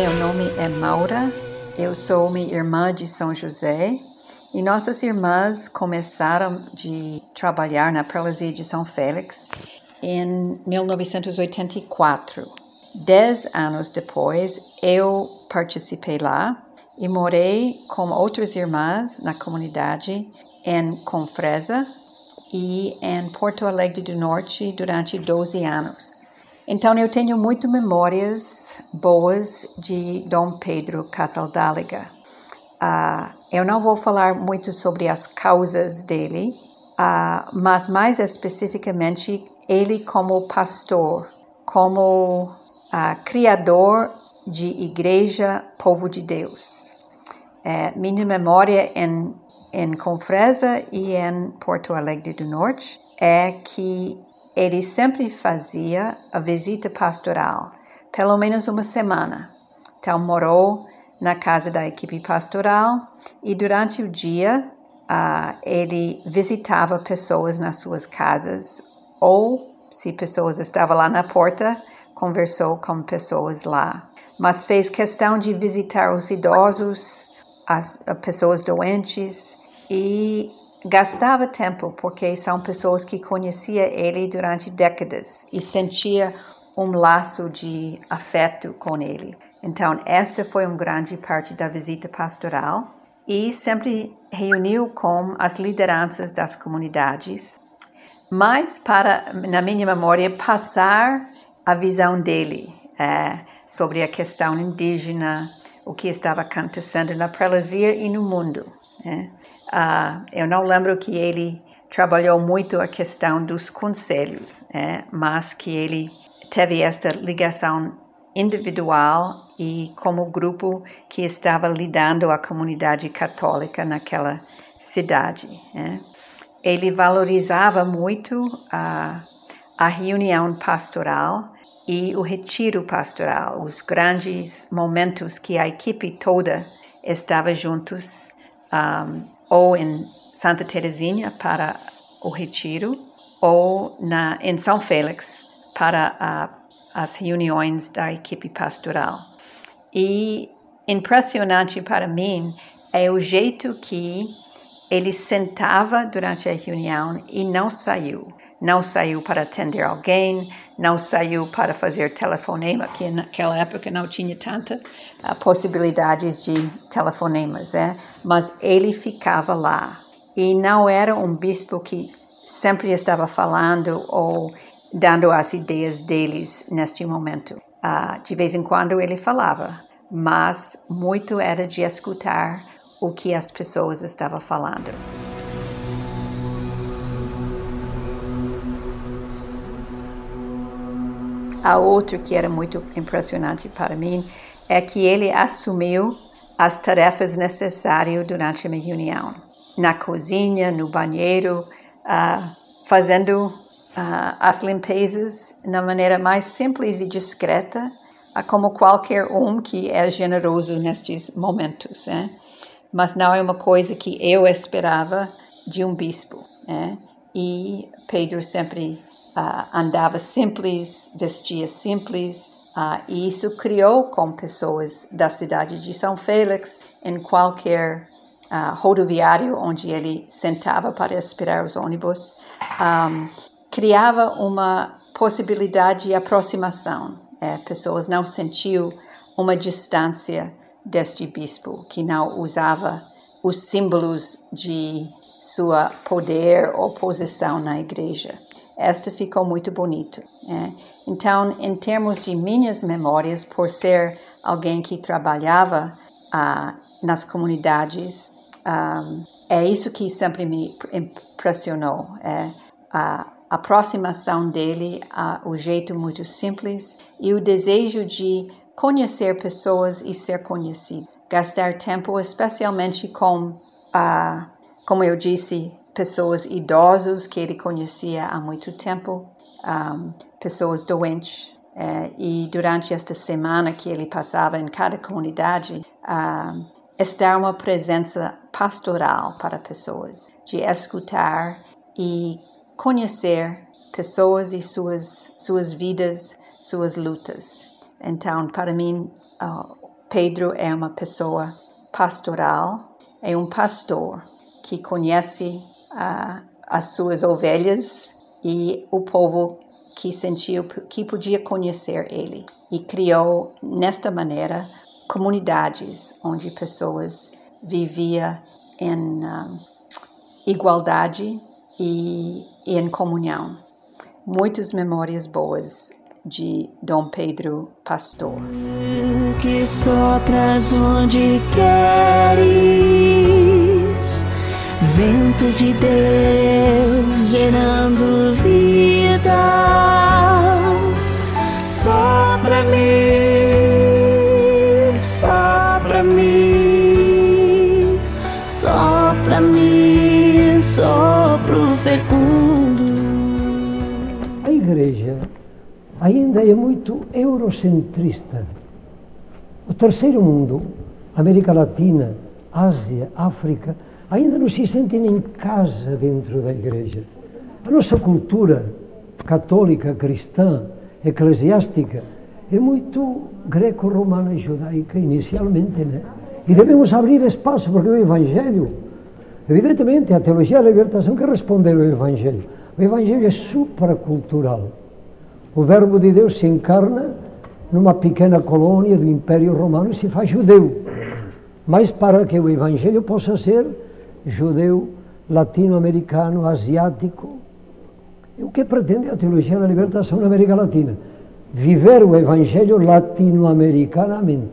Meu nome é Maura, eu sou minha irmã de São José e nossas irmãs começaram de trabalhar na prelazia de São Félix em 1984. Dez anos depois, eu participei lá e morei com outras irmãs na comunidade em Confresa e em Porto Alegre do Norte durante 12 anos. Então eu tenho muito memórias boas de Dom Pedro Casaldáliga. Uh, eu não vou falar muito sobre as causas dele, uh, mas mais especificamente ele como pastor, como uh, criador de igreja povo de Deus. É, minha memória em, em Confresa e em Porto Alegre do Norte é que ele sempre fazia a visita pastoral, pelo menos uma semana. Então, morou na casa da equipe pastoral e durante o dia uh, ele visitava pessoas nas suas casas ou, se pessoas estavam lá na porta, conversou com pessoas lá mas fez questão de visitar os idosos, as, as pessoas doentes e gastava tempo porque são pessoas que conhecia ele durante décadas e sentia um laço de afeto com ele. Então, essa foi uma grande parte da visita pastoral e sempre reuniu com as lideranças das comunidades, mas para, na minha memória, passar a visão dele. É, sobre a questão indígena, o que estava acontecendo na prelazia e no mundo. Né? Uh, eu não lembro que ele trabalhou muito a questão dos conselhos, né? mas que ele teve esta ligação individual e como grupo que estava lidando a comunidade católica naquela cidade. Né? Ele valorizava muito a, a reunião pastoral e o retiro pastoral, os grandes momentos que a equipe toda estava juntos, um, ou em Santa Teresinha para o retiro, ou na, em São Félix para a, as reuniões da equipe pastoral. E impressionante para mim é o jeito que ele sentava durante a reunião e não saiu não saiu para atender alguém, não saiu para fazer telefonema, que naquela época não tinha tanta uh, possibilidades de telefonemas, é? mas ele ficava lá. E não era um bispo que sempre estava falando ou dando as ideias deles neste momento. Uh, de vez em quando ele falava, mas muito era de escutar o que as pessoas estavam falando. A outra que era muito impressionante para mim é que ele assumiu as tarefas necessárias durante a minha reunião. Na cozinha, no banheiro, uh, fazendo uh, as limpezas na maneira mais simples e discreta, uh, como qualquer um que é generoso nestes momentos. Né? Mas não é uma coisa que eu esperava de um bispo. Né? E Pedro sempre uh, andava simples, vestia simples, uh, e isso criou com pessoas da cidade de São Félix, em qualquer uh, rodoviário onde ele sentava para esperar os ônibus, um, criava uma possibilidade de aproximação. É, pessoas não sentiam uma distância deste bispo, que não usava os símbolos de sua poder ou posição na igreja esta ficou muito bonito. Né? Então, em termos de minhas memórias, por ser alguém que trabalhava ah, nas comunidades, ah, é isso que sempre me impressionou. É a aproximação dele, o jeito muito simples e o desejo de conhecer pessoas e ser conhecido. Gastar tempo, especialmente com, ah, como eu disse, pessoas idosos que ele conhecia há muito tempo, um, pessoas doentes. Uh, e durante esta semana que ele passava em cada comunidade, um, estar uma presença pastoral para pessoas, de escutar e conhecer pessoas e suas, suas vidas, suas lutas. Então, para mim, Pedro é uma pessoa pastoral, é um pastor que conhece uh, as suas ovelhas e o povo que sentiu que podia conhecer ele e criou nesta maneira comunidades onde pessoas viviam em uh, igualdade e, e em comunhão. Muitas memórias boas de Dom Pedro Pastor. Que sopras onde queres, vento de Deus gerando vida, sopra mim, sopra mim, sopra mim, sopro fecundo. A igreja ainda é muito eurocentrista. O terceiro mundo, América Latina, Ásia, África, ainda não se sentem em casa dentro da igreja. A nossa cultura católica, cristã, eclesiástica, é muito greco-romana e judaica inicialmente, né? E devemos abrir espaço, porque o Evangelho, evidentemente, a teologia da libertação que responder ao Evangelho. O Evangelho é supracultural. O Verbo de Deus se encarna numa pequena colônia do Império Romano e se faz judeu. Mas para que o Evangelho possa ser judeu, latino-americano, asiático, o que pretende a teologia da libertação na América Latina? Viver o Evangelho latino-americanamente.